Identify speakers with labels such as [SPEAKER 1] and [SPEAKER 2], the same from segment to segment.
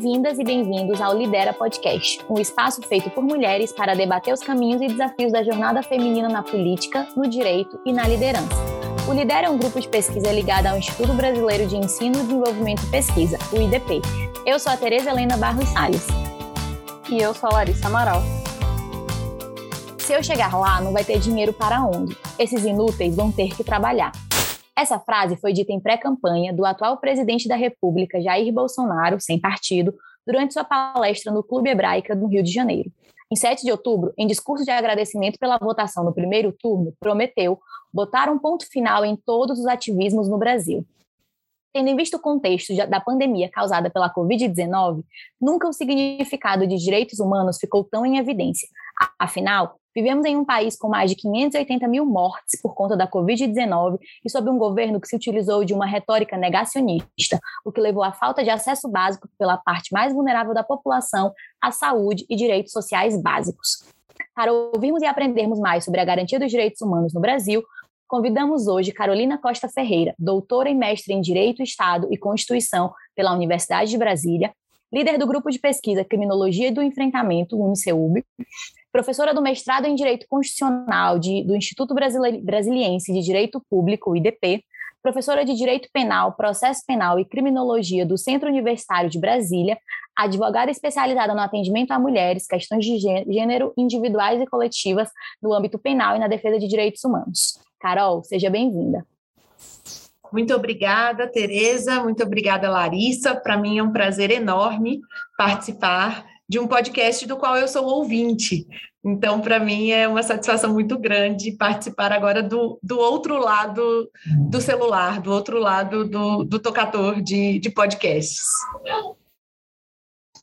[SPEAKER 1] Bem-vindas e bem-vindos ao Lidera Podcast, um espaço feito por mulheres para debater os caminhos e desafios da jornada feminina na política, no direito e na liderança. O Lidera é um grupo de pesquisa ligado ao Instituto Brasileiro de Ensino, Desenvolvimento e Pesquisa, o IDP. Eu sou a Tereza Helena Barros Salles.
[SPEAKER 2] E eu sou a Larissa Amaral.
[SPEAKER 1] Se eu chegar lá, não vai ter dinheiro para onde? Esses inúteis vão ter que trabalhar. Essa frase foi dita em pré-campanha do atual presidente da República, Jair Bolsonaro, sem partido, durante sua palestra no Clube Hebraica, no Rio de Janeiro. Em 7 de outubro, em discurso de agradecimento pela votação no primeiro turno, prometeu botar um ponto final em todos os ativismos no Brasil. Tendo em vista o contexto da pandemia causada pela Covid-19, nunca o significado de direitos humanos ficou tão em evidência. Afinal, Vivemos em um país com mais de 580 mil mortes por conta da Covid-19 e sob um governo que se utilizou de uma retórica negacionista, o que levou à falta de acesso básico pela parte mais vulnerável da população à saúde e direitos sociais básicos. Para ouvirmos e aprendermos mais sobre a garantia dos direitos humanos no Brasil, convidamos hoje Carolina Costa Ferreira, doutora e mestre em Direito, Estado e Constituição pela Universidade de Brasília, líder do grupo de pesquisa Criminologia do Enfrentamento, UNICEUB, professora do mestrado em Direito Constitucional de, do Instituto Brasiliense de Direito Público, IDP, professora de Direito Penal, Processo Penal e Criminologia do Centro Universitário de Brasília, advogada especializada no atendimento a mulheres, questões de gênero individuais e coletivas no âmbito penal e na defesa de direitos humanos. Carol, seja bem-vinda.
[SPEAKER 3] Muito obrigada, Tereza. Muito obrigada, Larissa. Para mim é um prazer enorme participar de um podcast do qual eu sou ouvinte. Então, para mim, é uma satisfação muito grande participar agora do, do outro lado do celular, do outro lado do, do tocador de, de podcasts.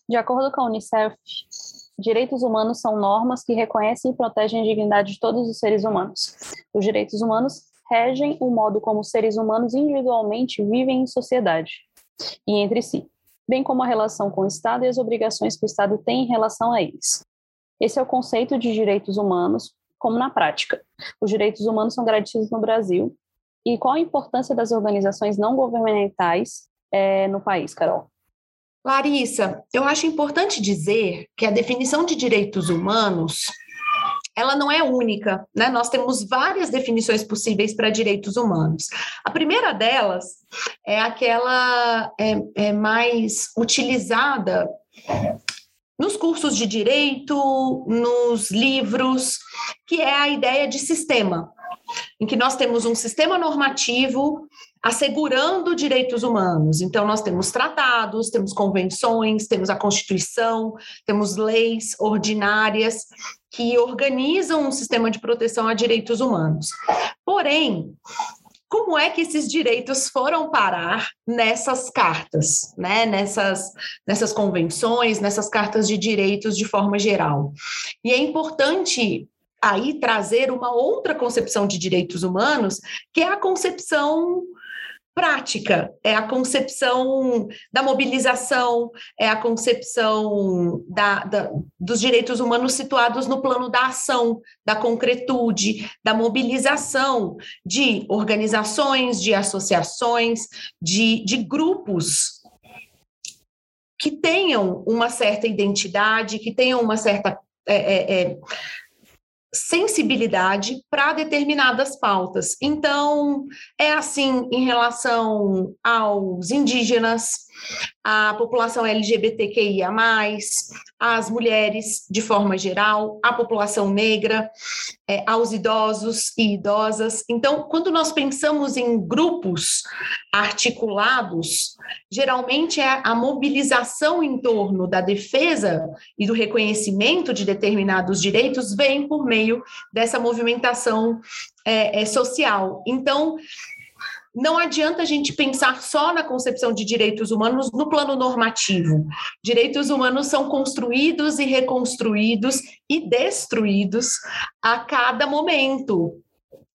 [SPEAKER 2] De acordo com a Unicef, direitos humanos são normas que reconhecem e protegem a dignidade de todos os seres humanos. Os direitos humanos regem o modo como os seres humanos individualmente vivem em sociedade e entre si bem como a relação com o Estado e as obrigações que o Estado tem em relação a eles. Esse é o conceito de direitos humanos, como na prática. Os direitos humanos são garantidos no Brasil. E qual a importância das organizações não governamentais é, no país, Carol?
[SPEAKER 3] Larissa, eu acho importante dizer que a definição de direitos humanos ela não é única, né? Nós temos várias definições possíveis para direitos humanos. A primeira delas é aquela é, é mais utilizada nos cursos de direito, nos livros, que é a ideia de sistema, em que nós temos um sistema normativo assegurando direitos humanos. Então, nós temos tratados, temos convenções, temos a Constituição, temos leis ordinárias que organizam um sistema de proteção a direitos humanos. Porém, como é que esses direitos foram parar nessas cartas, né? nessas, nessas convenções, nessas cartas de direitos de forma geral? E é importante aí trazer uma outra concepção de direitos humanos, que é a concepção prática, é a concepção da mobilização, é a concepção da, da, dos direitos humanos situados no plano da ação, da concretude, da mobilização de organizações, de associações, de, de grupos que tenham uma certa identidade, que tenham uma certa. É, é, é, sensibilidade para determinadas pautas. Então, é assim em relação aos indígenas, a população LGBTQIA, as mulheres de forma geral, a população negra, é, aos idosos e idosas. Então, quando nós pensamos em grupos articulados, geralmente é a mobilização em torno da defesa e do reconhecimento de determinados direitos vem por meio dessa movimentação é, é, social. Então, não adianta a gente pensar só na concepção de direitos humanos no plano normativo. Direitos humanos são construídos e reconstruídos e destruídos a cada momento,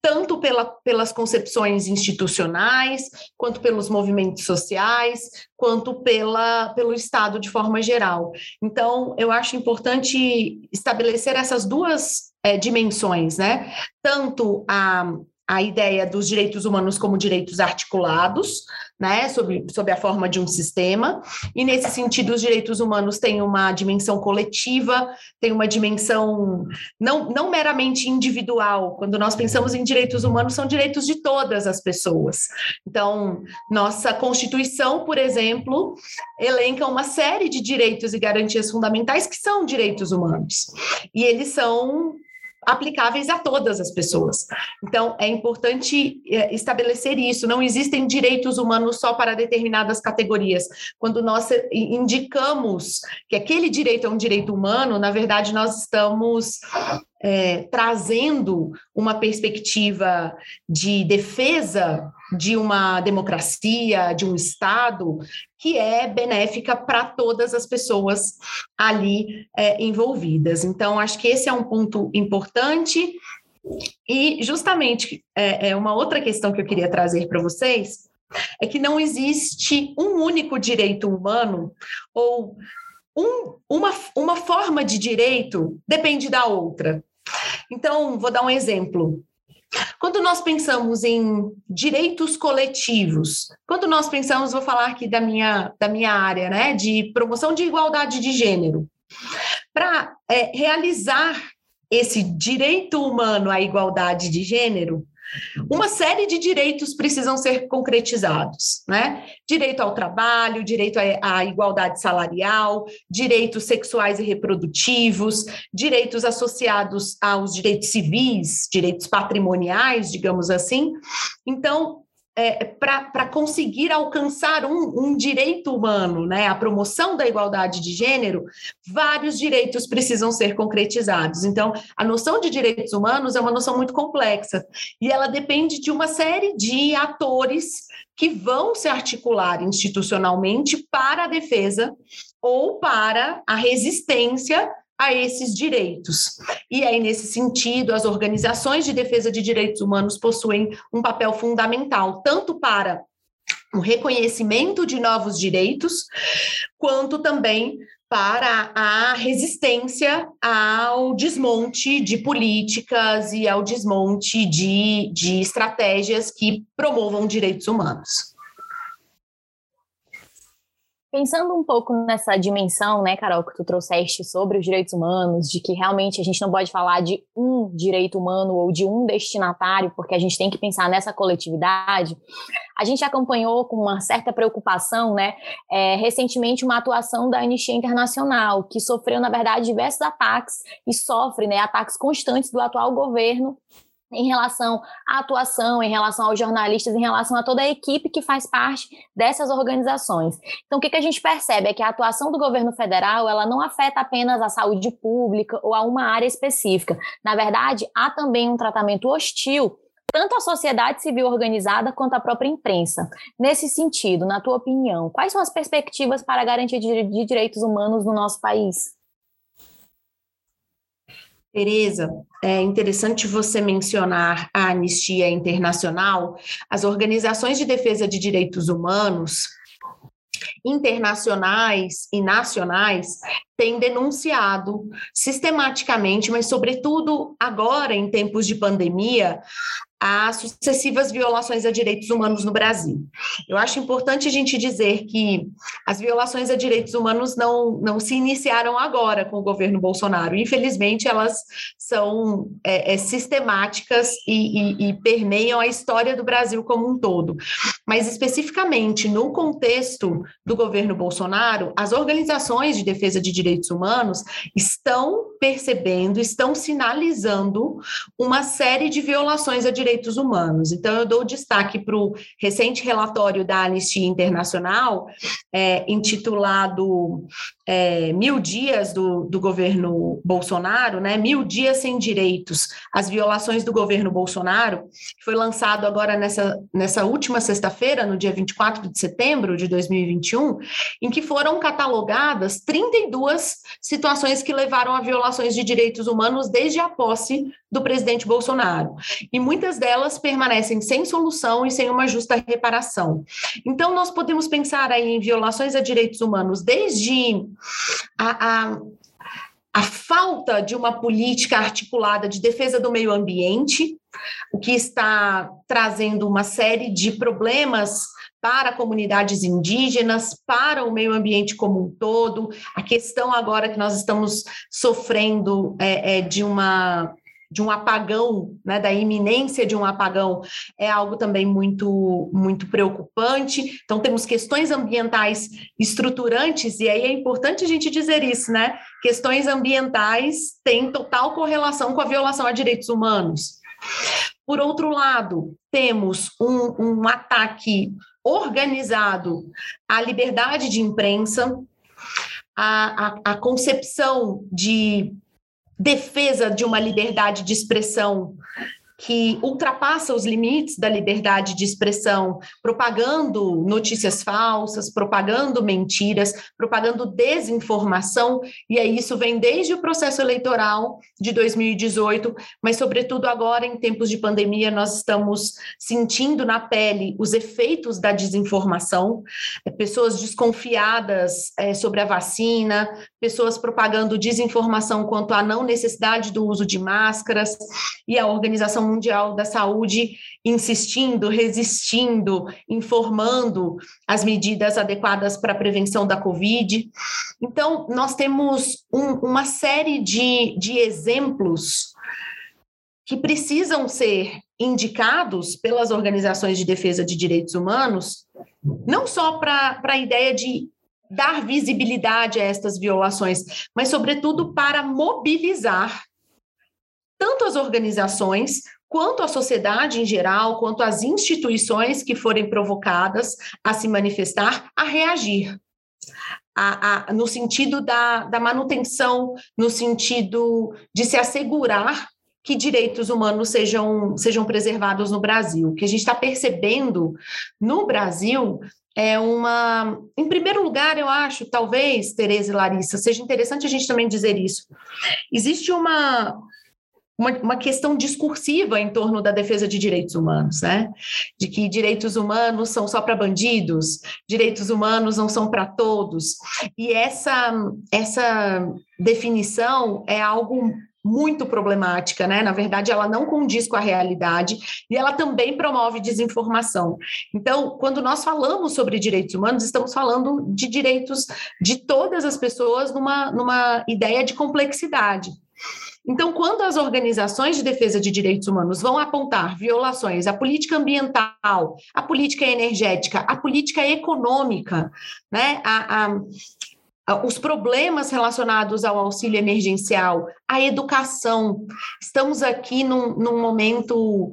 [SPEAKER 3] tanto pela, pelas concepções institucionais, quanto pelos movimentos sociais, quanto pela, pelo Estado de forma geral. Então, eu acho importante estabelecer essas duas é, dimensões, né? Tanto a a ideia dos direitos humanos como direitos articulados, né, sob, sob a forma de um sistema, e nesse sentido os direitos humanos têm uma dimensão coletiva, têm uma dimensão não, não meramente individual. Quando nós pensamos em direitos humanos, são direitos de todas as pessoas. Então, nossa Constituição, por exemplo, elenca uma série de direitos e garantias fundamentais que são direitos humanos. E eles são aplicáveis a todas as pessoas. Então, é importante é, estabelecer isso. Não existem direitos humanos só para determinadas categorias. Quando nós indicamos que aquele direito é um direito humano, na verdade, nós estamos é, trazendo uma perspectiva de defesa de uma democracia, de um Estado, que é benéfica para todas as pessoas ali é, envolvidas. Então, acho que esse é um ponto importante. E, justamente, é, é uma outra questão que eu queria trazer para vocês é que não existe um único direito humano ou um, uma, uma forma de direito depende da outra. Então, vou dar um exemplo. Quando nós pensamos em direitos coletivos, quando nós pensamos, vou falar aqui da minha, da minha área, né, de promoção de igualdade de gênero, para é, realizar esse direito humano à igualdade de gênero, uma série de direitos precisam ser concretizados, né? Direito ao trabalho, direito à igualdade salarial, direitos sexuais e reprodutivos, direitos associados aos direitos civis, direitos patrimoniais, digamos assim. Então, é, para conseguir alcançar um, um, direito humano, né, a promoção da igualdade de gênero, vários direitos precisam ser concretizados. Então, a noção de direitos humanos é uma noção muito complexa e ela depende de uma série de atores que vão se articular institucionalmente para a defesa ou para a resistência a esses direitos. E aí, nesse sentido, as organizações de defesa de direitos humanos possuem um papel fundamental, tanto para o reconhecimento de novos direitos, quanto também para a resistência ao desmonte de políticas e ao desmonte de, de estratégias que promovam direitos humanos.
[SPEAKER 1] Pensando um pouco nessa dimensão, né, Carol, que tu trouxeste sobre os direitos humanos, de que realmente a gente não pode falar de um direito humano ou de um destinatário, porque a gente tem que pensar nessa coletividade, a gente acompanhou com uma certa preocupação, né, é, recentemente uma atuação da Anistia Internacional, que sofreu, na verdade, diversos ataques e sofre, né, ataques constantes do atual governo em relação à atuação, em relação aos jornalistas, em relação a toda a equipe que faz parte dessas organizações. Então, o que, que a gente percebe é que a atuação do governo federal ela não afeta apenas a saúde pública ou a uma área específica. Na verdade, há também um tratamento hostil tanto à sociedade civil organizada quanto à própria imprensa. Nesse sentido, na tua opinião, quais são as perspectivas para a garantia de direitos humanos no nosso país?
[SPEAKER 3] Tereza, é interessante você mencionar a Anistia Internacional. As organizações de defesa de direitos humanos internacionais e nacionais têm denunciado sistematicamente, mas sobretudo agora em tempos de pandemia, as sucessivas violações a direitos humanos no Brasil. Eu acho importante a gente dizer que as violações a direitos humanos não, não se iniciaram agora com o governo Bolsonaro. Infelizmente, elas são é, é, sistemáticas e, e, e permeiam a história do Brasil como um todo. Mas, especificamente no contexto do governo Bolsonaro, as organizações de defesa de direitos humanos estão percebendo, estão sinalizando uma série de violações a direitos direitos humanos. Então, eu dou destaque para o recente relatório da Anistia Internacional, é, intitulado é, Mil Dias do, do Governo Bolsonaro, né? Mil Dias Sem Direitos, as violações do governo Bolsonaro, que foi lançado agora nessa, nessa última sexta-feira, no dia 24 de setembro de 2021, em que foram catalogadas 32 situações que levaram a violações de direitos humanos desde a posse do presidente Bolsonaro. E muitas delas permanecem sem solução e sem uma justa reparação. Então, nós podemos pensar aí em violações a direitos humanos desde a, a a falta de uma política articulada de defesa do meio ambiente, o que está trazendo uma série de problemas para comunidades indígenas, para o meio ambiente como um todo. A questão agora que nós estamos sofrendo é, é de uma de um apagão, né, da iminência de um apagão, é algo também muito, muito preocupante. Então, temos questões ambientais estruturantes, e aí é importante a gente dizer isso, né? Questões ambientais têm total correlação com a violação a direitos humanos. Por outro lado, temos um, um ataque organizado à liberdade de imprensa, a concepção de defesa de uma liberdade de expressão que ultrapassa os limites da liberdade de expressão, propagando notícias falsas, propagando mentiras, propagando desinformação, e aí isso vem desde o processo eleitoral de 2018, mas sobretudo agora em tempos de pandemia nós estamos sentindo na pele os efeitos da desinformação, é, pessoas desconfiadas é, sobre a vacina, pessoas propagando desinformação quanto à não necessidade do uso de máscaras, e a Organização Mundial da Saúde insistindo, resistindo, informando as medidas adequadas para a prevenção da Covid. Então, nós temos um, uma série de, de exemplos que precisam ser indicados pelas organizações de defesa de direitos humanos, não só para a ideia de dar visibilidade a estas violações, mas, sobretudo, para mobilizar tanto as organizações quanto a sociedade em geral, quanto as instituições que forem provocadas a se manifestar, a reagir. A, a, no sentido da, da manutenção, no sentido de se assegurar que direitos humanos sejam, sejam preservados no Brasil. O que a gente está percebendo no Brasil é uma. Em primeiro lugar, eu acho, talvez, Tereza e Larissa, seja interessante a gente também dizer isso. Existe uma, uma, uma, questão discursiva em torno da defesa de direitos humanos, né? De que direitos humanos são só para bandidos, direitos humanos não são para todos. E essa, essa definição é algo muito problemática, né? Na verdade, ela não condiz com a realidade e ela também promove desinformação. Então, quando nós falamos sobre direitos humanos, estamos falando de direitos de todas as pessoas numa, numa ideia de complexidade. Então, quando as organizações de defesa de direitos humanos vão apontar violações à política ambiental, à política energética, à política econômica, né, a, a os problemas relacionados ao auxílio emergencial, à educação. Estamos aqui num, num momento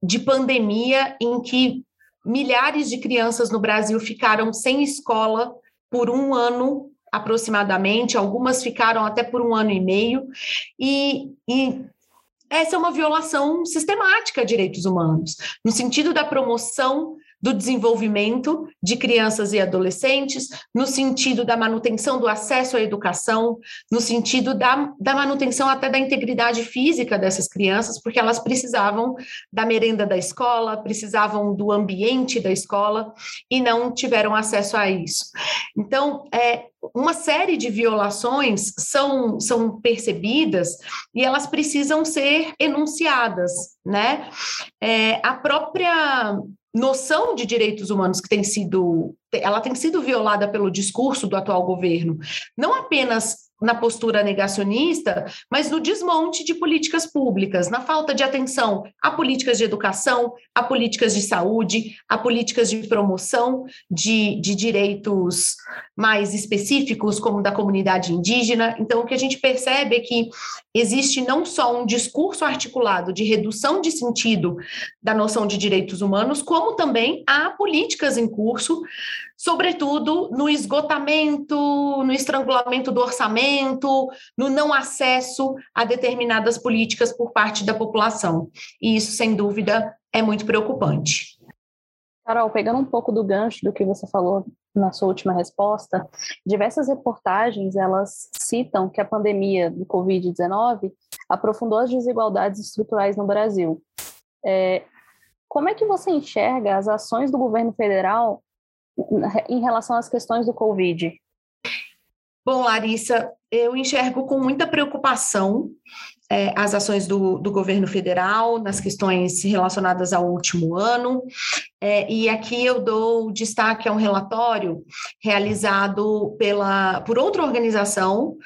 [SPEAKER 3] de pandemia em que milhares de crianças no Brasil ficaram sem escola por um ano aproximadamente, algumas ficaram até por um ano e meio, e, e essa é uma violação sistemática de direitos humanos, no sentido da promoção do desenvolvimento de crianças e adolescentes, no sentido da manutenção do acesso à educação, no sentido da, da manutenção até da integridade física dessas crianças, porque elas precisavam da merenda da escola, precisavam do ambiente da escola e não tiveram acesso a isso. Então, é, uma série de violações são, são percebidas e elas precisam ser enunciadas, né? É, a própria noção de direitos humanos que tem sido, ela tem sido violada pelo discurso do atual governo, não apenas na postura negacionista, mas no desmonte de políticas públicas, na falta de atenção a políticas de educação, a políticas de saúde, a políticas de promoção de, de direitos mais específicos, como da comunidade indígena. Então, o que a gente percebe é que existe não só um discurso articulado de redução de sentido da noção de direitos humanos, como também há políticas em curso sobretudo no esgotamento, no estrangulamento do orçamento, no não acesso a determinadas políticas por parte da população. E isso, sem dúvida, é muito preocupante.
[SPEAKER 2] Carol, pegando um pouco do gancho do que você falou na sua última resposta, diversas reportagens elas citam que a pandemia do Covid-19 aprofundou as desigualdades estruturais no Brasil. É, como é que você enxerga as ações do governo federal em relação às questões do Covid?
[SPEAKER 3] Bom, Larissa, eu enxergo com muita preocupação é, as ações do, do governo federal nas questões relacionadas ao último ano. É, e aqui eu dou destaque a um relatório realizado pela, por outra organização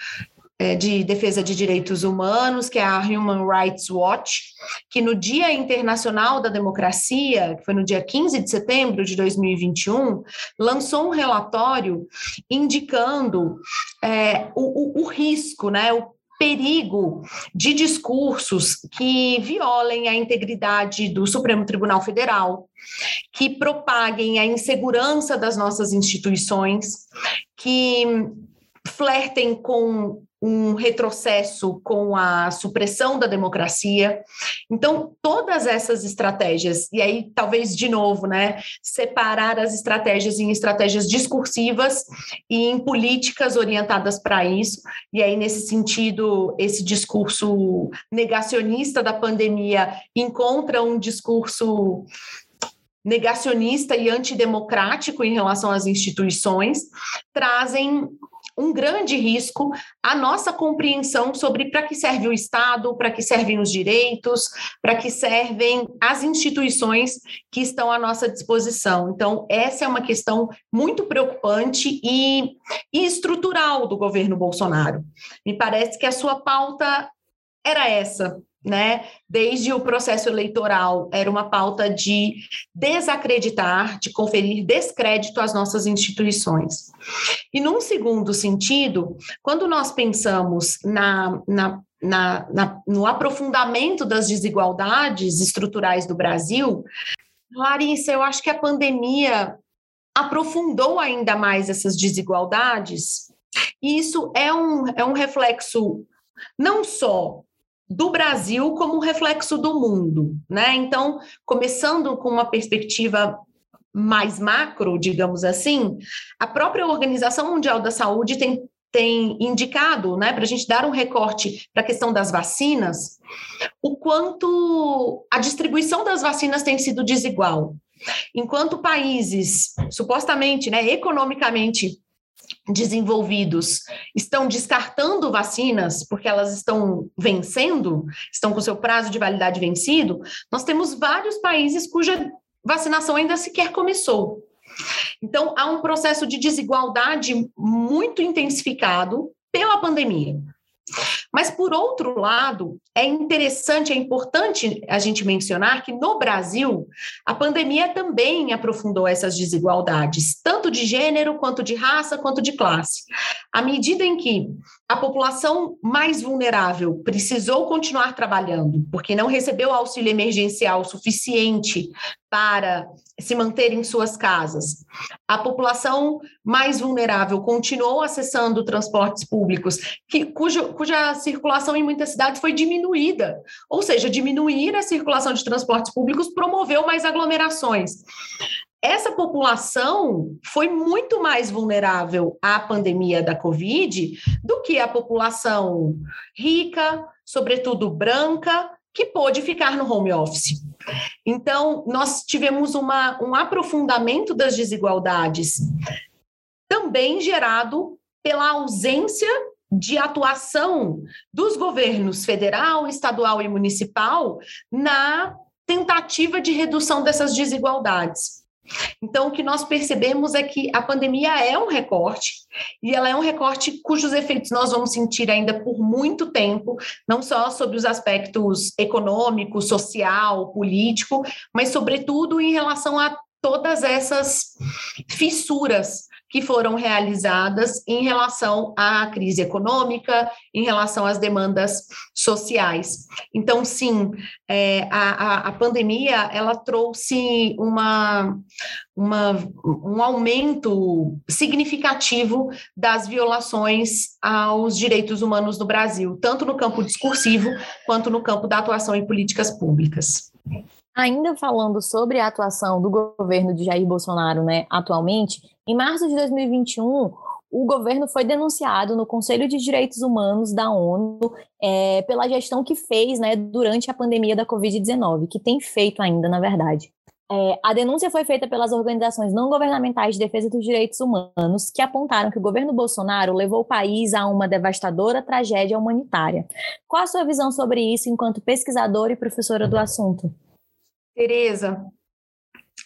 [SPEAKER 3] de defesa de direitos humanos, que é a Human Rights Watch, que no Dia Internacional da Democracia, que foi no dia 15 de setembro de 2021, lançou um relatório indicando é, o, o, o risco, né, o perigo de discursos que violem a integridade do Supremo Tribunal Federal, que propaguem a insegurança das nossas instituições, que flertem com um retrocesso com a supressão da democracia. Então, todas essas estratégias, e aí talvez de novo, né, separar as estratégias em estratégias discursivas e em políticas orientadas para isso. E aí nesse sentido, esse discurso negacionista da pandemia encontra um discurso negacionista e antidemocrático em relação às instituições, trazem um grande risco à nossa compreensão sobre para que serve o Estado, para que servem os direitos, para que servem as instituições que estão à nossa disposição. Então, essa é uma questão muito preocupante e, e estrutural do governo Bolsonaro. Me parece que a sua pauta era essa, né? Desde o processo eleitoral, era uma pauta de desacreditar, de conferir descrédito às nossas instituições. E num segundo sentido, quando nós pensamos na, na na, na, no aprofundamento das desigualdades estruturais do Brasil, Larissa, eu acho que a pandemia aprofundou ainda mais essas desigualdades, e isso é um, é um reflexo não só do Brasil como reflexo do mundo, né? Então, começando com uma perspectiva mais macro, digamos assim, a própria Organização Mundial da Saúde tem, tem indicado, né, para a gente dar um recorte para a questão das vacinas, o quanto a distribuição das vacinas tem sido desigual. Enquanto países supostamente, né, economicamente desenvolvidos estão descartando vacinas porque elas estão vencendo, estão com seu prazo de validade vencido, nós temos vários países cuja vacinação ainda sequer começou. Então, há um processo de desigualdade muito intensificado pela pandemia. Mas, por outro lado, é interessante, é importante a gente mencionar que no Brasil, a pandemia também aprofundou essas desigualdades, tanto de gênero, quanto de raça, quanto de classe. À medida em que a população mais vulnerável precisou continuar trabalhando, porque não recebeu auxílio emergencial suficiente para se manter em suas casas. A população mais vulnerável continuou acessando transportes públicos, que, cujo, cuja circulação em muitas cidades foi diminuída. Ou seja, diminuir a circulação de transportes públicos promoveu mais aglomerações essa população foi muito mais vulnerável à pandemia da Covid do que a população rica, sobretudo branca, que pôde ficar no home office. Então, nós tivemos uma, um aprofundamento das desigualdades, também gerado pela ausência de atuação dos governos federal, estadual e municipal na tentativa de redução dessas desigualdades. Então, o que nós percebemos é que a pandemia é um recorte, e ela é um recorte cujos efeitos nós vamos sentir ainda por muito tempo, não só sobre os aspectos econômico, social, político, mas, sobretudo, em relação a todas essas fissuras que foram realizadas em relação à crise econômica, em relação às demandas sociais. Então, sim, é, a, a, pandemia ela trouxe uma, uma, um aumento significativo das violações aos direitos humanos no Brasil, tanto no campo discursivo quanto no campo da atuação em políticas públicas.
[SPEAKER 1] Ainda falando sobre a atuação do governo de Jair Bolsonaro, né, atualmente, em março de 2021, o governo foi denunciado no Conselho de Direitos Humanos da ONU é, pela gestão que fez, né, durante a pandemia da Covid-19, que tem feito ainda, na verdade. É, a denúncia foi feita pelas organizações não governamentais de defesa dos direitos humanos, que apontaram que o governo Bolsonaro levou o país a uma devastadora tragédia humanitária. Qual a sua visão sobre isso enquanto pesquisadora e professora do assunto?
[SPEAKER 3] Tereza,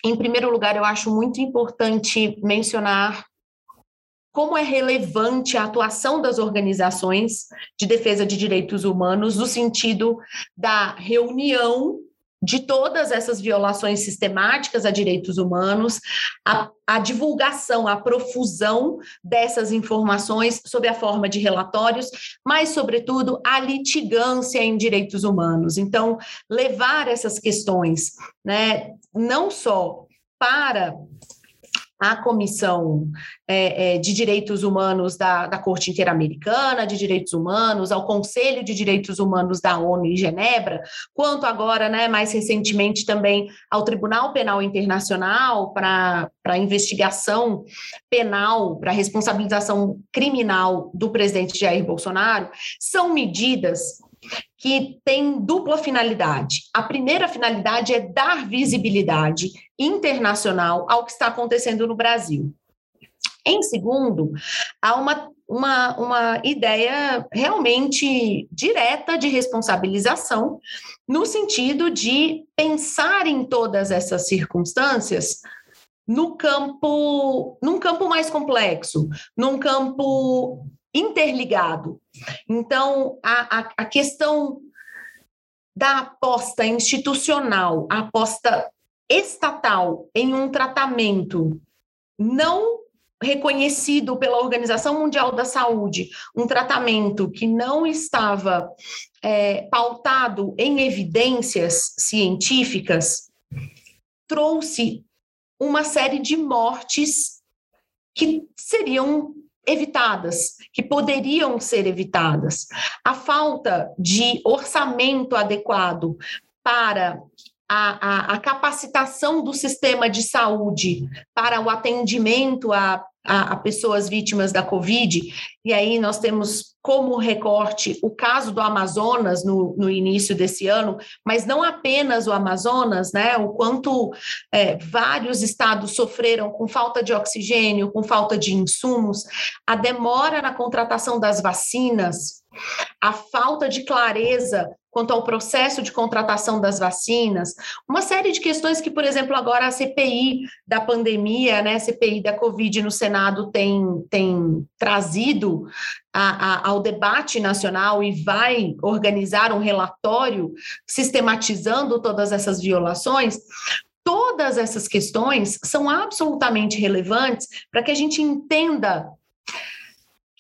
[SPEAKER 3] em primeiro lugar, eu acho muito importante mencionar como é relevante a atuação das organizações de defesa de direitos humanos no sentido da reunião de todas essas violações sistemáticas a direitos humanos, a, a, divulgação, a profusão dessas informações sob a forma de relatórios, mas, sobretudo, a litigância em direitos humanos. Então, levar essas questões, né, não só para à Comissão é, é, de Direitos Humanos da, da Corte Interamericana de Direitos Humanos, ao Conselho de Direitos Humanos da ONU em Genebra, quanto agora, né, mais recentemente, também ao Tribunal Penal Internacional para investigação penal, para responsabilização criminal do presidente Jair Bolsonaro, são medidas que tem dupla finalidade. A primeira finalidade é dar visibilidade internacional ao que está acontecendo no Brasil. Em segundo, há uma, uma, uma ideia realmente direta de responsabilização, no sentido de pensar em todas essas circunstâncias no campo, num campo mais complexo, num campo interligado. Então, a, a, a questão da aposta institucional, a aposta estatal em um tratamento não reconhecido pela Organização Mundial da Saúde, um tratamento que não estava é, pautado em evidências científicas, trouxe uma série de mortes que seriam evitadas, que poderiam ser evitadas. A falta de orçamento adequado para a, a, a, capacitação do sistema de saúde para o atendimento a, a, pessoas vítimas da Covid, e aí nós temos como recorte o caso do Amazonas no, no início desse ano, mas não apenas o Amazonas, né? O quanto é, vários estados sofreram com falta de oxigênio, com falta de insumos, a demora na contratação das vacinas, a falta de clareza quanto ao processo de contratação das vacinas, uma série de questões que, por exemplo, agora a CPI da pandemia, né, a CPI da Covid no Senado tem, tem trazido a, a, ao debate nacional e vai organizar um relatório sistematizando todas essas violações, todas essas questões são absolutamente relevantes para que a gente entenda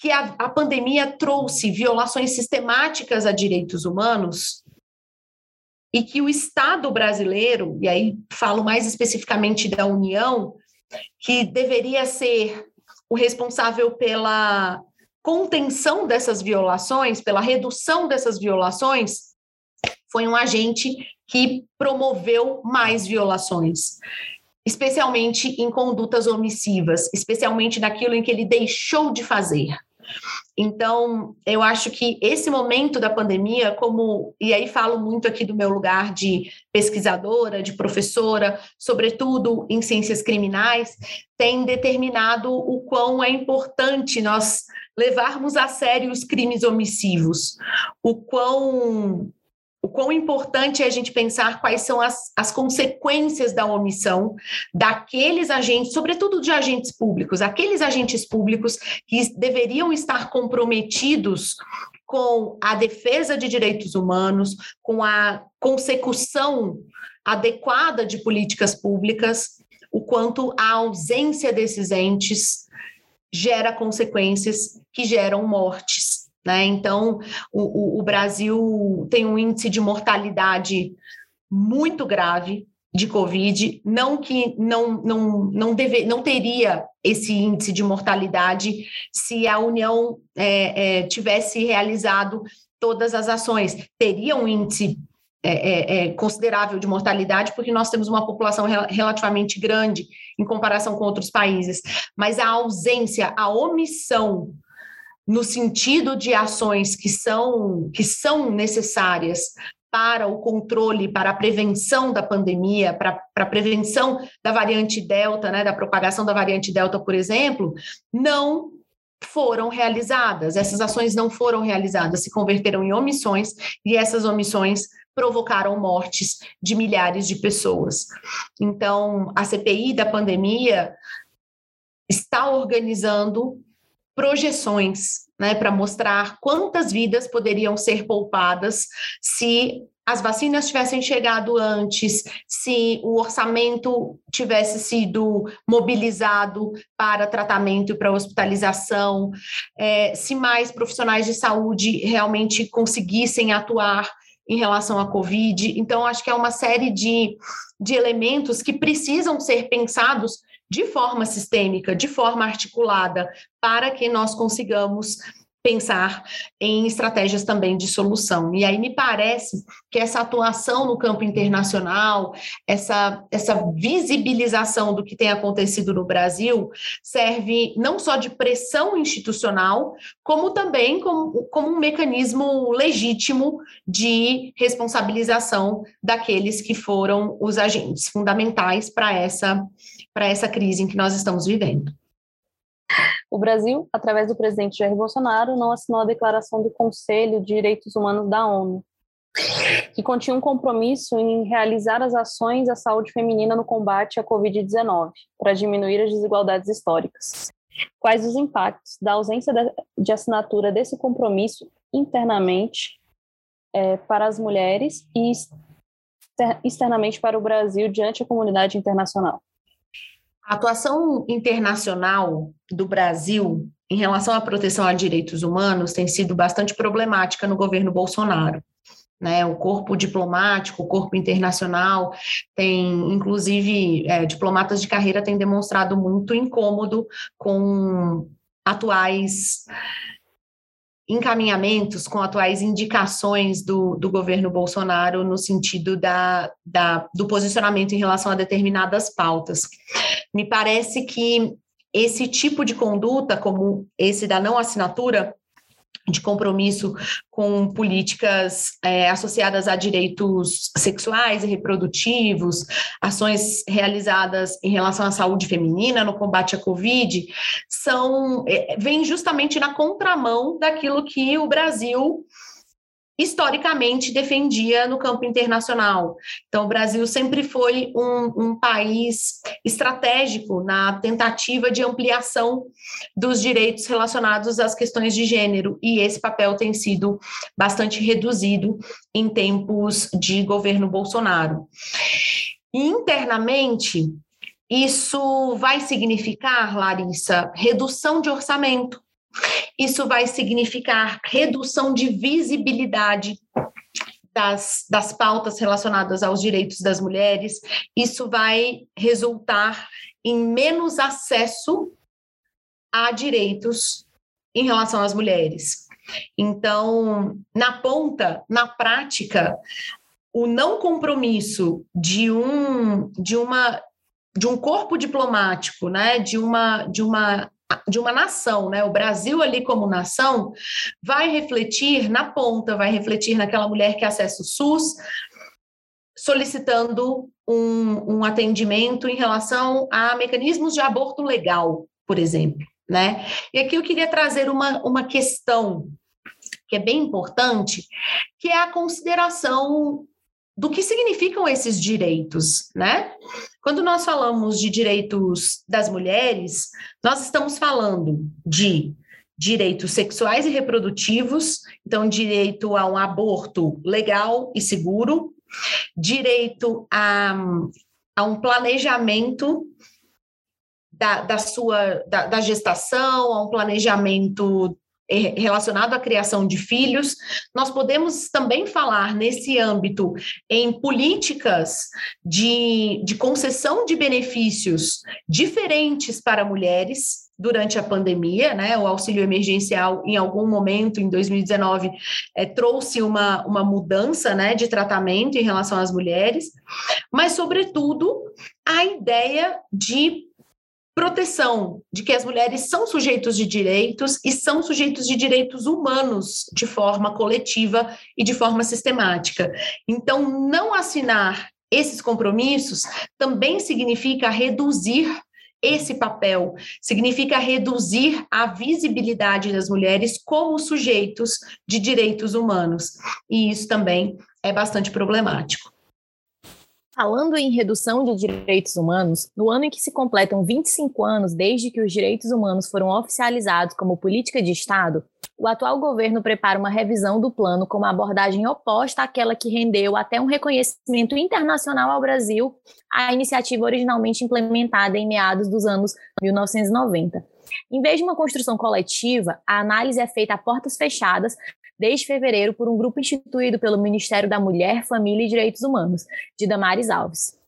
[SPEAKER 3] que a, a pandemia trouxe violações sistemáticas a direitos humanos e que o Estado brasileiro, e aí falo mais especificamente da União, que deveria ser o responsável pela contenção dessas violações, pela redução dessas violações, foi um agente que promoveu mais violações, especialmente em condutas omissivas, especialmente naquilo em que ele deixou de fazer. Então, eu acho que esse momento da pandemia, como, e aí falo muito aqui do meu lugar de pesquisadora, de professora, sobretudo em ciências criminais, tem determinado o quão é importante nós levarmos a sério os crimes omissivos, o quão o quão importante é a gente pensar quais são as, as consequências da omissão daqueles agentes, sobretudo de agentes públicos, aqueles agentes públicos que deveriam estar comprometidos com a defesa de direitos humanos, com a consecução adequada de políticas públicas, o quanto a ausência desses entes gera consequências que geram mortes. Né? Então, o, o, o Brasil tem um índice de mortalidade muito grave de Covid, não que não, não, não, deve, não teria esse índice de mortalidade se a União é, é, tivesse realizado todas as ações. Teria um índice é, é, é considerável de mortalidade, porque nós temos uma população relativamente grande em comparação com outros países, mas a ausência, a omissão no sentido de ações que são, que são necessárias para o controle, para a prevenção da pandemia, para, para a prevenção da variante Delta, né, da propagação da variante Delta, por exemplo, não foram realizadas. Essas ações não foram realizadas, se converteram em omissões e essas omissões provocaram mortes de milhares de pessoas. Então, a CPI da pandemia está organizando projeções né, para mostrar quantas vidas poderiam ser poupadas se as vacinas tivessem chegado antes, se o orçamento tivesse sido mobilizado para tratamento e para hospitalização, é, se mais profissionais de saúde realmente conseguissem atuar em relação à Covid. Então, acho que é uma série de, de elementos que precisam ser pensados de forma sistêmica, de forma articulada, para que nós consigamos pensar em estratégias também de solução. E aí me parece que essa atuação no campo internacional, essa, essa visibilização do que tem acontecido no Brasil, serve não só de pressão institucional, como também como, como um mecanismo legítimo de responsabilização daqueles que foram os agentes fundamentais para essa, para essa crise em que nós estamos vivendo.
[SPEAKER 2] O Brasil, através do presidente Jair Bolsonaro, não assinou a declaração do Conselho de Direitos Humanos da ONU, que continha um compromisso em realizar as ações à saúde feminina no combate à Covid-19, para diminuir as desigualdades históricas. Quais os impactos da ausência de assinatura desse compromisso internamente é, para as mulheres e externamente para o Brasil diante da comunidade internacional?
[SPEAKER 3] A atuação internacional do Brasil em relação à proteção a direitos humanos tem sido bastante problemática no governo Bolsonaro. Né, o corpo diplomático, o corpo internacional tem, inclusive, é, diplomatas de carreira têm demonstrado muito incômodo com atuais encaminhamentos com atuais indicações do, do governo Bolsonaro no sentido da, da, do posicionamento em relação a determinadas pautas. Me parece que esse tipo de conduta, como esse da não assinatura, de compromisso com políticas é, associadas a direitos sexuais e reprodutivos, ações realizadas em relação à saúde feminina no combate à Covid, são é, vem justamente na contramão daquilo que o Brasil historicamente defendia no campo internacional. Então, o Brasil sempre foi um, um, país estratégico na tentativa de ampliação dos direitos relacionados às questões de gênero, e esse papel tem sido bastante reduzido em tempos de governo Bolsonaro. Internamente, isso vai significar, Larissa, redução de orçamento isso vai significar redução de visibilidade das, das pautas relacionadas aos direitos das mulheres, isso vai resultar em menos acesso a direitos em relação às mulheres. Então, na ponta, na prática, o não compromisso de um de uma de um corpo diplomático, né, de uma de uma de uma nação, né? O Brasil ali como nação vai refletir na ponta, vai refletir naquela mulher que acessa o SUS, solicitando um, um atendimento em relação a mecanismos de aborto legal, por exemplo, né? E aqui eu queria trazer uma, uma questão que é bem importante, que é a consideração do que significam esses direitos, né? Quando nós falamos de direitos das mulheres, nós estamos falando de direitos sexuais e reprodutivos, então direito a um aborto legal e seguro, direito a, a um planejamento da, da sua da, da gestação, a um planejamento relacionado à criação de filhos. Nós podemos também falar nesse âmbito em políticas de, de concessão de benefícios diferentes para mulheres durante a pandemia, né? O auxílio emergencial, em algum momento, em 2019, é, trouxe uma, uma mudança né, de tratamento em relação às mulheres, mas, sobretudo, a ideia de proteção de que as mulheres são sujeitos de direitos e são sujeitos de direitos humanos de forma coletiva e de forma sistemática. Então, não assinar esses compromissos também significa reduzir esse papel, significa reduzir a visibilidade das mulheres como sujeitos de direitos humanos. E isso também é bastante problemático.
[SPEAKER 1] Falando em redução de direitos humanos, no ano em que se completam 25 anos desde que os direitos humanos foram oficializados como política de Estado, o atual governo prepara uma revisão do plano com uma abordagem oposta àquela que rendeu até um reconhecimento internacional ao Brasil, a iniciativa originalmente implementada em meados dos anos 1990. Em vez de uma construção coletiva, a análise é feita a portas fechadas desde fevereiro por um grupo instituído pelo Ministério da Mulher, Família e Direitos Humanos, de Damares Alves.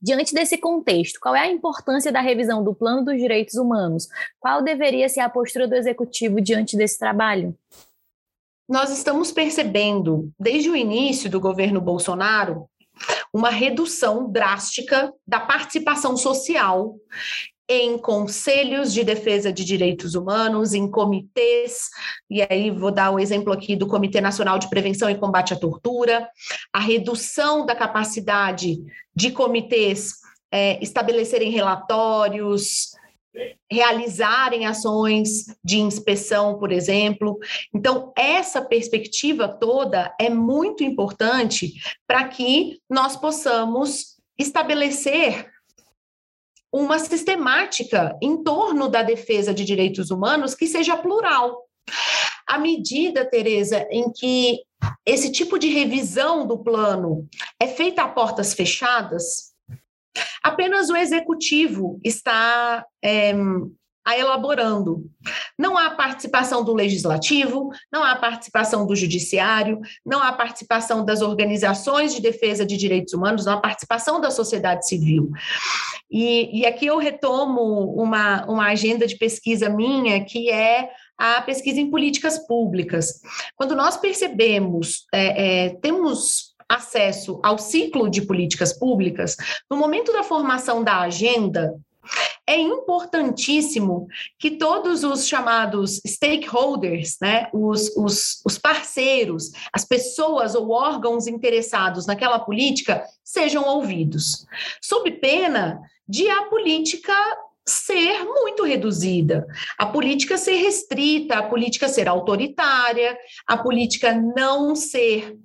[SPEAKER 1] Diante desse contexto, qual é a importância da revisão do Plano dos Direitos Humanos? Qual deveria ser a postura do Executivo diante desse trabalho?
[SPEAKER 3] Nós estamos percebendo, desde o início do governo Bolsonaro, uma redução drástica da participação social em conselhos de defesa de direitos humanos, em comitês, e aí vou dar o exemplo aqui do Comitê Nacional de Prevenção e Combate à Tortura, a redução da capacidade de comitês é, estabelecerem relatórios, realizarem ações de inspeção, por exemplo. Então, essa perspectiva toda é muito importante para que nós possamos estabelecer uma sistemática em torno da defesa de direitos humanos que seja plural. À medida, Tereza, em que esse tipo de revisão do plano é feita a portas fechadas, apenas o executivo está é, a elaborando. Não há participação do legislativo, não há participação do judiciário, não há participação das organizações de defesa de direitos humanos, não há participação da sociedade civil. E, e aqui eu retomo uma, uma agenda de pesquisa minha, que é a pesquisa em políticas públicas. Quando nós percebemos, é, é, temos acesso ao ciclo de políticas públicas, no momento da formação da agenda, é importantíssimo que todos os chamados stakeholders, né, os, os, os, parceiros, as pessoas ou órgãos interessados naquela política sejam ouvidos, sob pena de a política ser muito reduzida, a política ser restrita, a política ser autoritária, a política não ser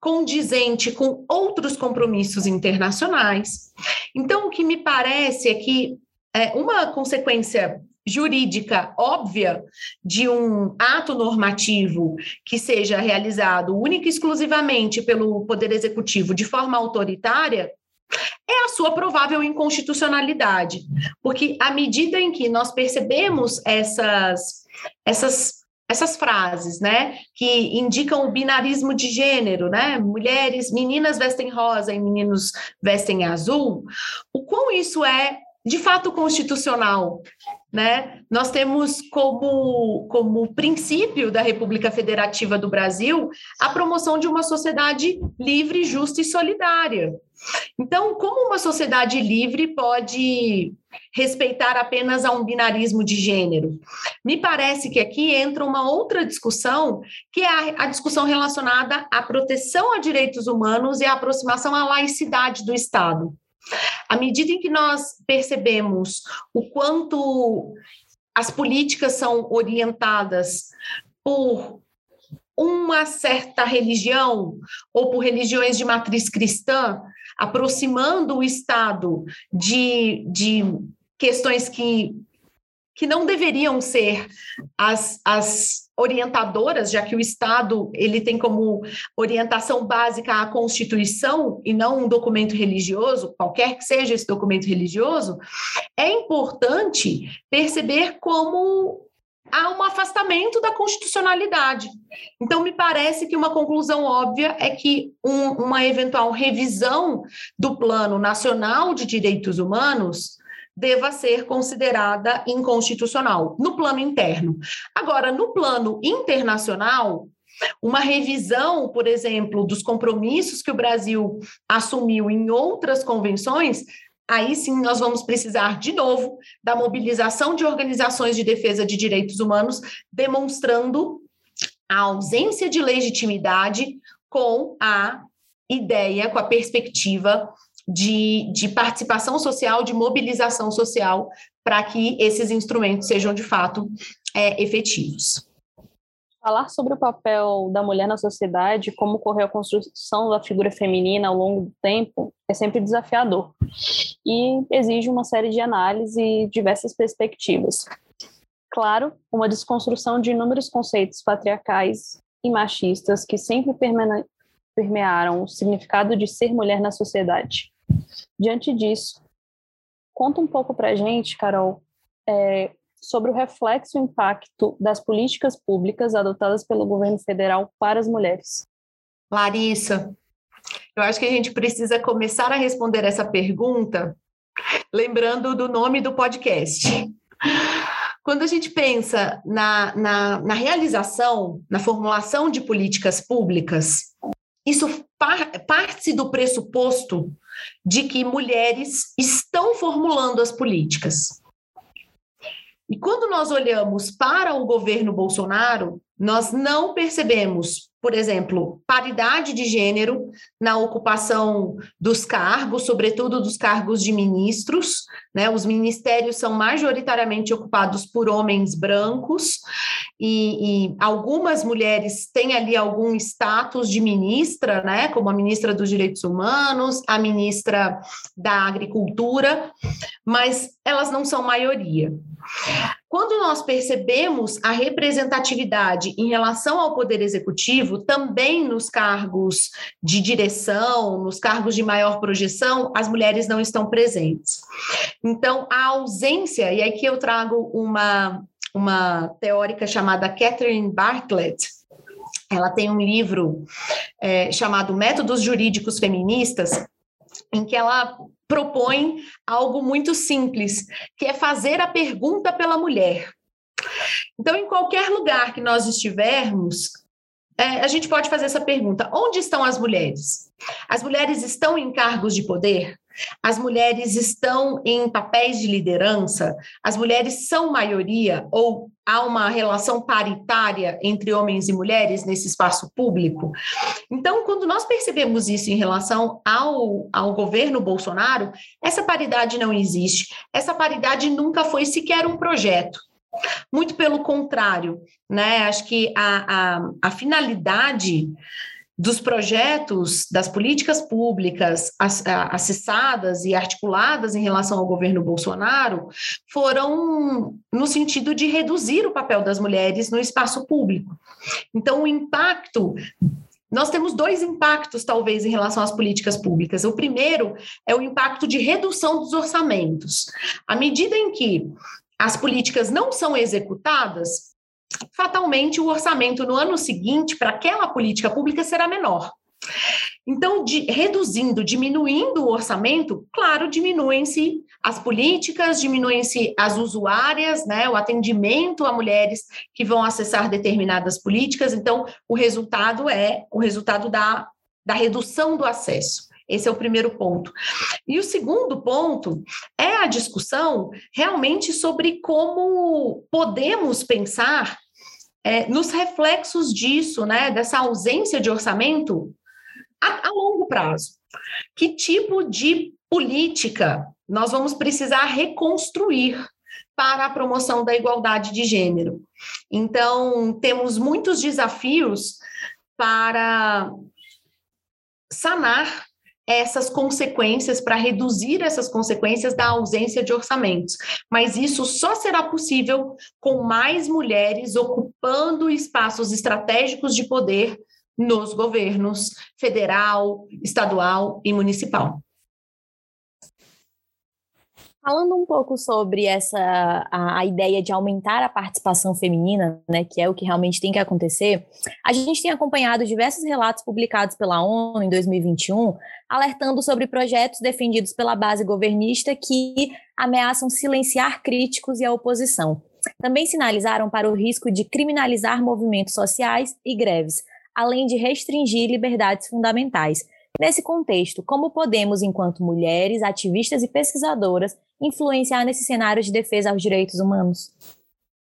[SPEAKER 3] condizente com outros compromissos internacionais. Então, o que me parece é que é, uma consequência jurídica óbvia de um ato normativo que seja realizado única e exclusivamente pelo Poder Executivo de forma autoritária é a sua provável inconstitucionalidade, porque à medida em que nós percebemos essas essas essas frases, né, que indicam o binarismo de gênero, né, mulheres, meninas vestem rosa e meninos vestem azul, o quão isso é de fato constitucional, né? Nós temos como, como princípio da República Federativa do Brasil a promoção de uma sociedade livre, justa e solidária. Então, como uma sociedade livre pode respeitar apenas a um binarismo de gênero? Me parece que aqui entra uma outra discussão, que é a, a discussão relacionada à proteção a direitos humanos e à aproximação à laicidade do Estado. À medida em que nós percebemos o quanto as políticas são orientadas por uma certa religião ou por religiões de matriz cristã, aproximando o Estado de, de questões que, que não deveriam ser as, as orientadoras, já que o Estado ele tem como orientação básica a Constituição e não um documento religioso, qualquer que seja esse documento religioso, é importante perceber como há um afastamento da constitucionalidade. Então, me parece que uma conclusão óbvia é que um, uma eventual revisão do Plano Nacional de Direitos Humanos deva ser considerada inconstitucional, no plano interno. Agora, no plano internacional, uma revisão, por exemplo, dos compromissos que o Brasil assumiu em outras convenções aí sim nós vamos precisar de novo da mobilização de organizações de defesa de direitos humanos, demonstrando a ausência de legitimidade com a ideia, com a perspectiva de, de participação social, de mobilização social, para que esses instrumentos sejam de fato é, efetivos.
[SPEAKER 2] Falar sobre o papel da mulher na sociedade, como ocorreu a construção da figura feminina ao longo do tempo, é sempre desafiador e exige uma série de análises e diversas perspectivas. Claro, uma desconstrução de inúmeros conceitos patriarcais e machistas que sempre permearam o significado de ser mulher na sociedade. Diante disso, conta um pouco para a gente, Carol, é, sobre o reflexo e impacto das políticas públicas adotadas pelo governo federal para as mulheres.
[SPEAKER 3] Larissa, eu acho que a gente precisa começar a responder essa pergunta lembrando do nome do podcast. Quando a gente pensa na, na, na realização, na formulação de políticas públicas, isso par, parte do pressuposto de que mulheres estão formulando as políticas. E quando nós olhamos para o governo Bolsonaro, nós não percebemos por exemplo, paridade de gênero na ocupação dos cargos, sobretudo dos cargos de ministros, né? Os ministérios são majoritariamente ocupados por homens brancos e, e algumas mulheres têm ali algum status de ministra, né? Como a ministra dos Direitos Humanos, a ministra da Agricultura, mas elas não são maioria. Quando nós percebemos a representatividade em relação ao poder executivo, também nos cargos de direção, nos cargos de maior projeção, as mulheres não estão presentes. Então, a ausência, e aqui eu trago uma, uma teórica chamada Catherine Bartlett, ela tem um livro é, chamado Métodos Jurídicos Feministas, em que ela propõe algo muito simples, que é fazer a pergunta pela mulher. Então, em qualquer lugar que nós estivermos, é, a gente pode fazer essa pergunta: onde estão as mulheres? As mulheres estão em cargos de poder? As mulheres estão em papéis de liderança? As mulheres são maioria ou há uma relação paritária entre homens e mulheres nesse espaço público? Então, quando nós percebemos isso em relação ao, ao governo Bolsonaro, essa paridade não existe. Essa paridade nunca foi sequer um projeto. Muito pelo contrário, né? Acho que a, a, a finalidade dos projetos, das políticas públicas acessadas e articuladas em relação ao governo Bolsonaro foram no sentido de reduzir o papel das mulheres no espaço público. Então, o impacto nós temos dois impactos, talvez, em relação às políticas públicas. O primeiro é o impacto de redução dos orçamentos. À medida em que as políticas não são executadas, fatalmente o orçamento no ano seguinte para aquela política pública será menor. Então, de, reduzindo, diminuindo o orçamento, claro, diminuem-se as políticas, diminuem-se as usuárias, né, o atendimento a mulheres que vão acessar determinadas políticas. Então, o resultado é o resultado da, da redução do acesso. Esse é o primeiro ponto. E o segundo ponto é a discussão realmente sobre como podemos pensar é, nos reflexos disso, né, dessa ausência de orçamento a, a longo prazo. Que tipo de política nós vamos precisar reconstruir para a promoção da igualdade de gênero? Então, temos muitos desafios para sanar essas consequências, para reduzir essas consequências da ausência de orçamentos. Mas isso só será possível com mais mulheres ocupando espaços estratégicos de poder nos governos federal, estadual e municipal.
[SPEAKER 1] Falando um pouco sobre essa a, a, ideia de aumentar a participação feminina, né, que é o que realmente tem que acontecer, a gente tem acompanhado diversos relatos publicados pela ONU em 2021, alertando sobre projetos defendidos pela base governista que ameaçam silenciar críticos e a oposição. Também sinalizaram para o risco de criminalizar movimentos sociais e greves, além de restringir liberdades fundamentais. Nesse contexto, como podemos, enquanto mulheres, ativistas e pesquisadoras, influenciar nesse cenário de defesa aos direitos humanos?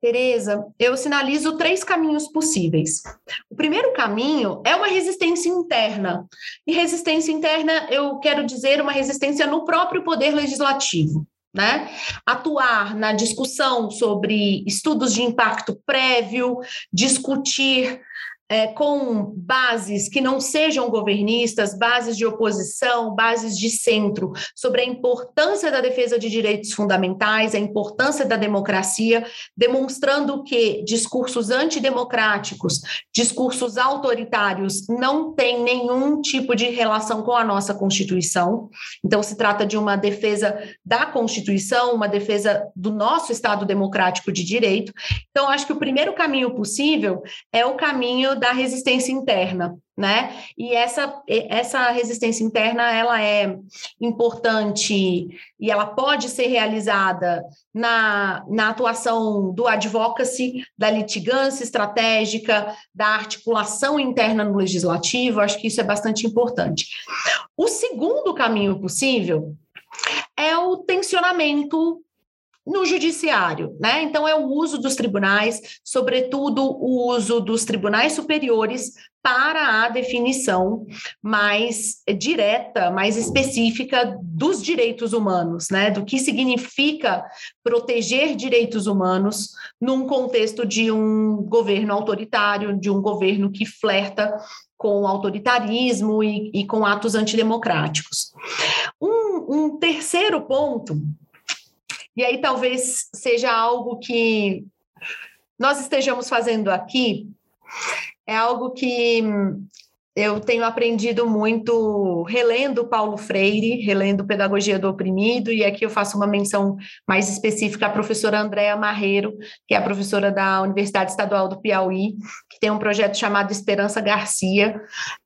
[SPEAKER 3] Tereza, eu sinalizo três caminhos possíveis. O primeiro caminho é uma resistência interna. E resistência interna, eu quero dizer uma resistência no próprio poder legislativo. Né? Atuar na discussão sobre estudos de impacto prévio, discutir é, com bases que não sejam governistas, bases de oposição, bases de centro, sobre a importância da defesa de direitos fundamentais, a importância da democracia, demonstrando que discursos antidemocráticos, discursos autoritários não têm nenhum tipo de relação com a nossa Constituição. Então, se trata de uma defesa da Constituição, uma defesa do nosso Estado democrático de direito. Então, acho que o primeiro caminho possível é o caminho da resistência interna, né? E essa, essa resistência interna, ela é importante e ela pode ser realizada na, na atuação do advocacy, da litigância estratégica, da articulação interna no legislativo, acho que isso é bastante importante. O segundo caminho possível é o tensionamento no judiciário, né? Então, é o uso dos tribunais, sobretudo o uso dos tribunais superiores para a definição mais direta, mais específica dos direitos humanos, né? Do que significa proteger direitos humanos num contexto de um governo autoritário, de um governo que flerta com autoritarismo e, e com atos antidemocráticos. Um, um terceiro ponto e aí talvez seja algo que nós estejamos fazendo aqui, é algo que eu tenho aprendido muito relendo Paulo Freire, relendo Pedagogia do Oprimido, e aqui eu faço uma menção mais específica à professora Andréa Marreiro, que é a professora da Universidade Estadual do Piauí, que tem um projeto chamado Esperança Garcia,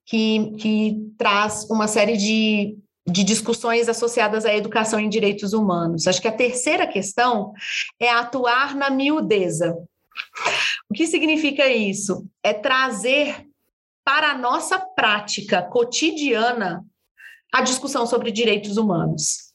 [SPEAKER 3] que, que traz uma série de de discussões associadas à educação em direitos humanos. Acho que a terceira questão é atuar na miudeza. O que significa isso? É trazer para a nossa prática cotidiana a discussão sobre direitos humanos.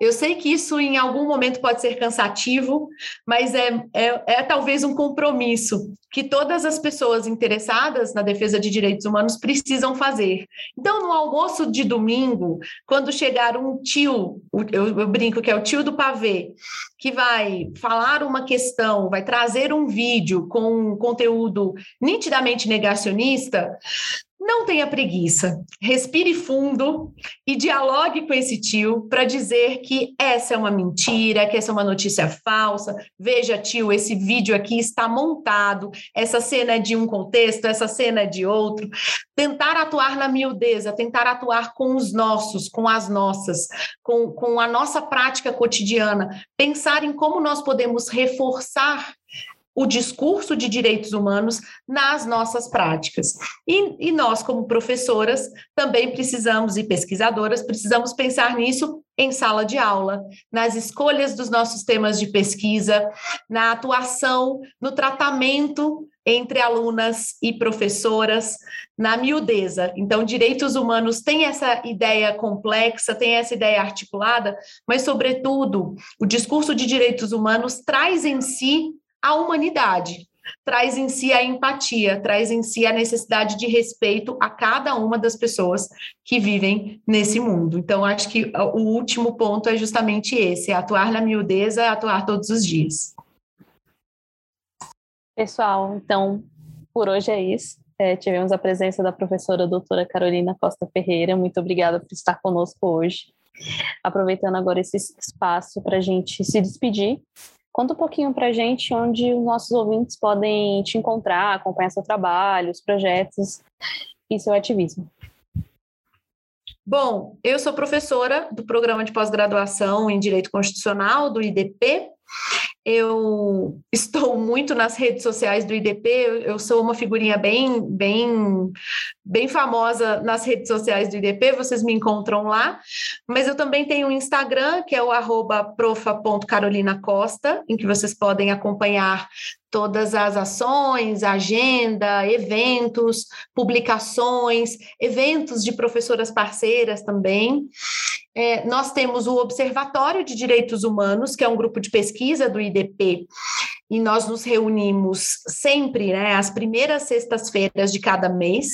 [SPEAKER 3] Eu sei que isso em algum momento pode ser cansativo, mas é, é, é, talvez um compromisso que todas as pessoas interessadas na defesa de direitos humanos precisam fazer. Então, no almoço de domingo, quando chegar um tio, eu, eu brinco que é o tio do pavê, que vai falar uma questão, vai trazer um vídeo com conteúdo nitidamente negacionista, não tenha preguiça, respire fundo e dialogue com esse tio para dizer que essa é uma mentira, que essa é uma notícia falsa. Veja, tio, esse vídeo aqui está montado, essa cena é de um contexto, essa cena é de outro. Tentar atuar na miudeza, tentar atuar com os nossos, com as nossas, com, com a nossa prática cotidiana, pensar em como nós podemos reforçar o discurso de direitos humanos nas nossas práticas. E, e, nós, como professoras, também precisamos, e pesquisadoras, precisamos pensar nisso em sala de aula, nas escolhas dos nossos temas de pesquisa, na atuação, no tratamento entre alunas e professoras, na miudeza. Então, direitos humanos tem essa ideia complexa, tem essa ideia articulada, mas, sobretudo, o discurso de direitos humanos traz em si a humanidade, traz em si a empatia, traz em si a necessidade de respeito a cada uma das pessoas que vivem nesse mundo. Então, acho que o último ponto é justamente esse: é atuar na miudeza, atuar todos os dias.
[SPEAKER 2] Pessoal, então, por hoje é isso. É, tivemos a presença da professora doutora Carolina Costa Ferreira. Muito obrigada por estar conosco hoje. Aproveitando agora esse espaço para a gente se despedir, Conta um pouquinho para gente onde os nossos ouvintes podem te encontrar, acompanhar seu trabalho, os projetos e seu ativismo.
[SPEAKER 3] Bom, eu sou professora do programa de pós-graduação em Direito Constitucional do IDP eu estou muito nas redes sociais do IDP, eu sou uma figurinha bem, bem, bem famosa nas redes sociais do IDP, vocês me encontram lá, mas eu também tenho um Instagram, que é o arroba profa.carolinacosta, em que vocês podem acompanhar todas as ações, agenda, eventos, publicações, eventos de professoras parceiras também. É, nós temos o Observatório de Direitos Humanos, que é um grupo de pesquisa do IDP, e nós nos reunimos sempre, né, às primeiras sextas-feiras de cada mês,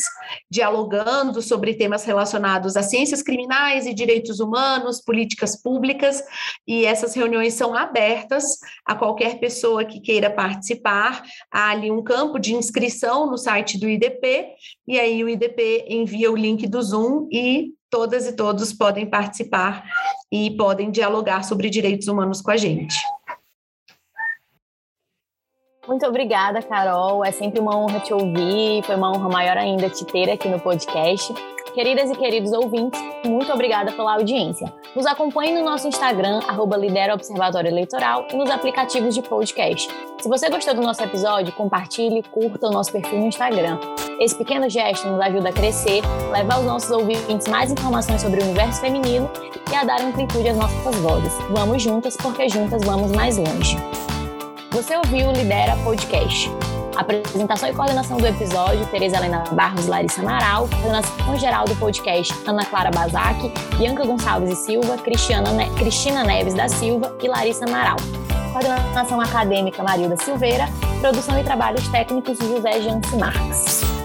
[SPEAKER 3] dialogando sobre temas relacionados a ciências criminais e direitos humanos, políticas públicas, e essas reuniões são abertas a qualquer pessoa que queira participar. Há ali um campo de inscrição no site do IDP, e aí o IDP envia o link do Zoom e todas e todos podem participar e podem dialogar sobre direitos humanos com a gente.
[SPEAKER 1] Muito obrigada, Carol. É sempre uma honra te ouvir. Foi uma honra maior ainda te ter aqui no podcast. Queridas e queridos ouvintes, muito obrigada pela audiência. Nos acompanhe no nosso Instagram, arroba Lidera Observatório Eleitoral, e nos aplicativos de podcast. Se você gostou do nosso episódio, compartilhe, curta o nosso perfil no Instagram. Esse pequeno gesto nos ajuda a crescer, levar aos nossos ouvintes mais informações sobre o universo feminino e a dar amplitude às nossas vozes. Vamos juntas, porque juntas vamos mais longe. Você ouviu o Lidera Podcast. Apresentação e coordenação do episódio, Tereza Helena Barros Larissa Amaral. Coordenação geral do podcast, Ana Clara Bazac, Bianca Gonçalves e Silva, Cristiana ne Cristina Neves da Silva e Larissa Amaral. Coordenação acadêmica, Marilda Silveira. Produção e trabalhos técnicos, José Janci Marques.